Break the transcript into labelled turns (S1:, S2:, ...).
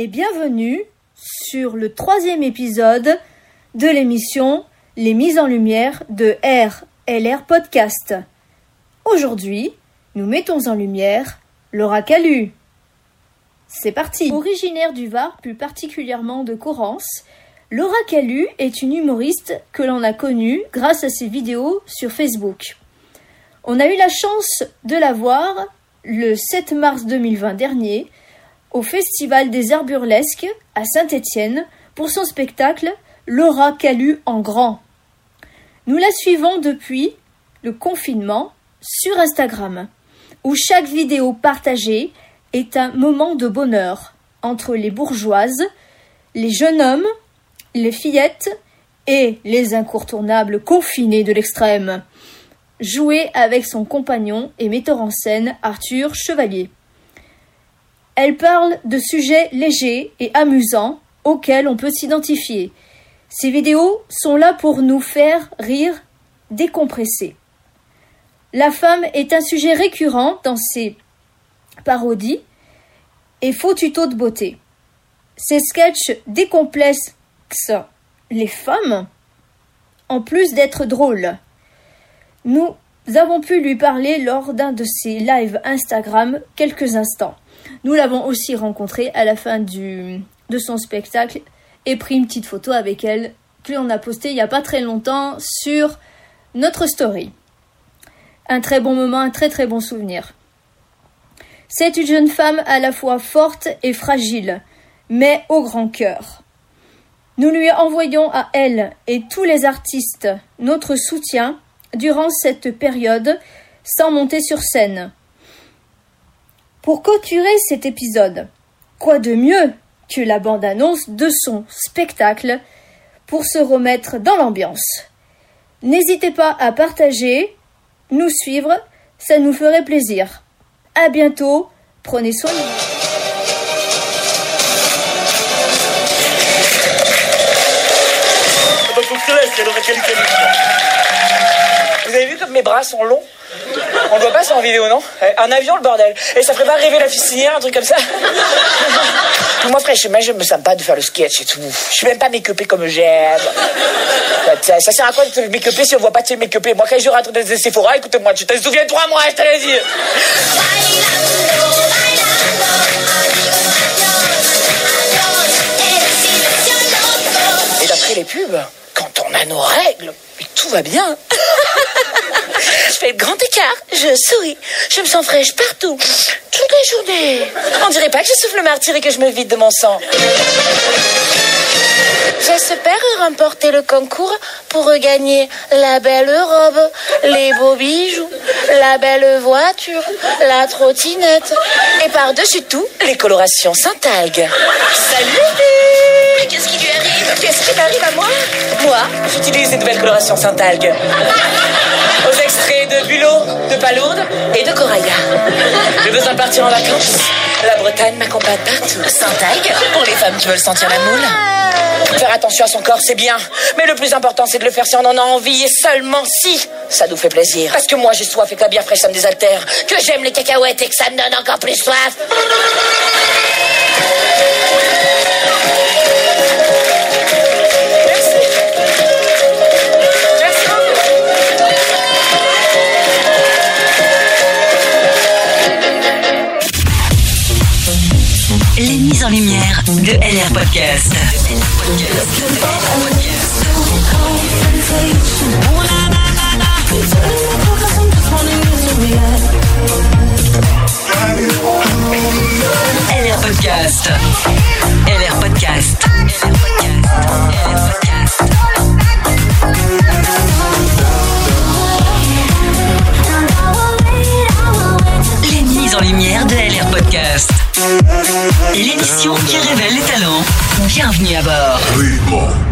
S1: et bienvenue sur le troisième épisode de l'émission Les mises en lumière de RLR Podcast. Aujourd'hui, nous mettons en lumière Laura Calu. C'est parti Originaire du Var, plus particulièrement de Corrence, Laura Calu est une humoriste que l'on a connue grâce à ses vidéos sur Facebook. On a eu la chance de la voir le 7 mars 2020 dernier au Festival des Arts à Saint-Étienne pour son spectacle Laura Calu en grand. Nous la suivons depuis le confinement sur Instagram, où chaque vidéo partagée est un moment de bonheur entre les bourgeoises, les jeunes hommes, les fillettes et les incontournables confinés de l'extrême joué avec son compagnon et metteur en scène Arthur Chevalier. Elle parle de sujets légers et amusants auxquels on peut s'identifier. Ces vidéos sont là pour nous faire rire, décompresser. La femme est un sujet récurrent dans ses parodies et faux tutos de beauté. Ces sketchs décomplexent les femmes en plus d'être drôles. Nous avons pu lui parler lors d'un de ses lives Instagram quelques instants. Nous l'avons aussi rencontrée à la fin de son spectacle et pris une petite photo avec elle que l'on a postée il n'y a pas très longtemps sur notre story. Un très bon moment, un très très bon souvenir. C'est une jeune femme à la fois forte et fragile, mais au grand cœur. Nous lui envoyons à elle et tous les artistes notre soutien durant cette période sans monter sur scène. Pour clôturer cet épisode, quoi de mieux que la bande-annonce de son spectacle pour se remettre dans l'ambiance? N'hésitez pas à partager, nous suivre, ça nous ferait plaisir. À bientôt, prenez soin de vous.
S2: Mes bras sont longs On le voit pas ça en vidéo, non Un avion, le bordel. Et ça ferait pas rêver la fistinière, un truc comme ça Moi, franchement, je me sens pas de faire le sketch et tout. Je suis même pas make comme j'aime. Ça, sert à quoi de te make si on voit pas de make Moi, quand je rentre dans des Sephora, écoute-moi, tu te souviens de trois mois, je te l'ai dit. Et d'après les pubs, quand on a nos règles, tout va bien. je fais le grand écart, je souris, je me sens fraîche partout, toute la journée. On dirait pas que je souffle le martyr et que je me vide de mon sang. J'espère remporter le concours pour regagner la belle robe, les beaux bijoux, la belle voiture, la trottinette et par-dessus tout, les colorations Saint-Algue. Salut Qu'est-ce qui lui arrive? Qu'est-ce qui m'arrive à moi? Moi, j'utilise des nouvelles colorations. Aux extraits de Bulot, de Palourde et de Coraya. J'ai besoin de partir en vacances. La Bretagne m'accompagne partout. Saint-Algue Pour les femmes qui veulent sentir la moule. Faire attention à son corps, c'est bien. Mais le plus important, c'est de le faire si on en a envie et seulement si ça nous fait plaisir. Parce que moi, j'ai soif et que la bière fraîche, ça me désaltère. Que j'aime les cacahuètes et que ça me donne encore plus soif.
S3: De LR Podcast. LR Podcast. LR Podcast. Podcast. L'émission qui révèle les talents. Bienvenue à bord.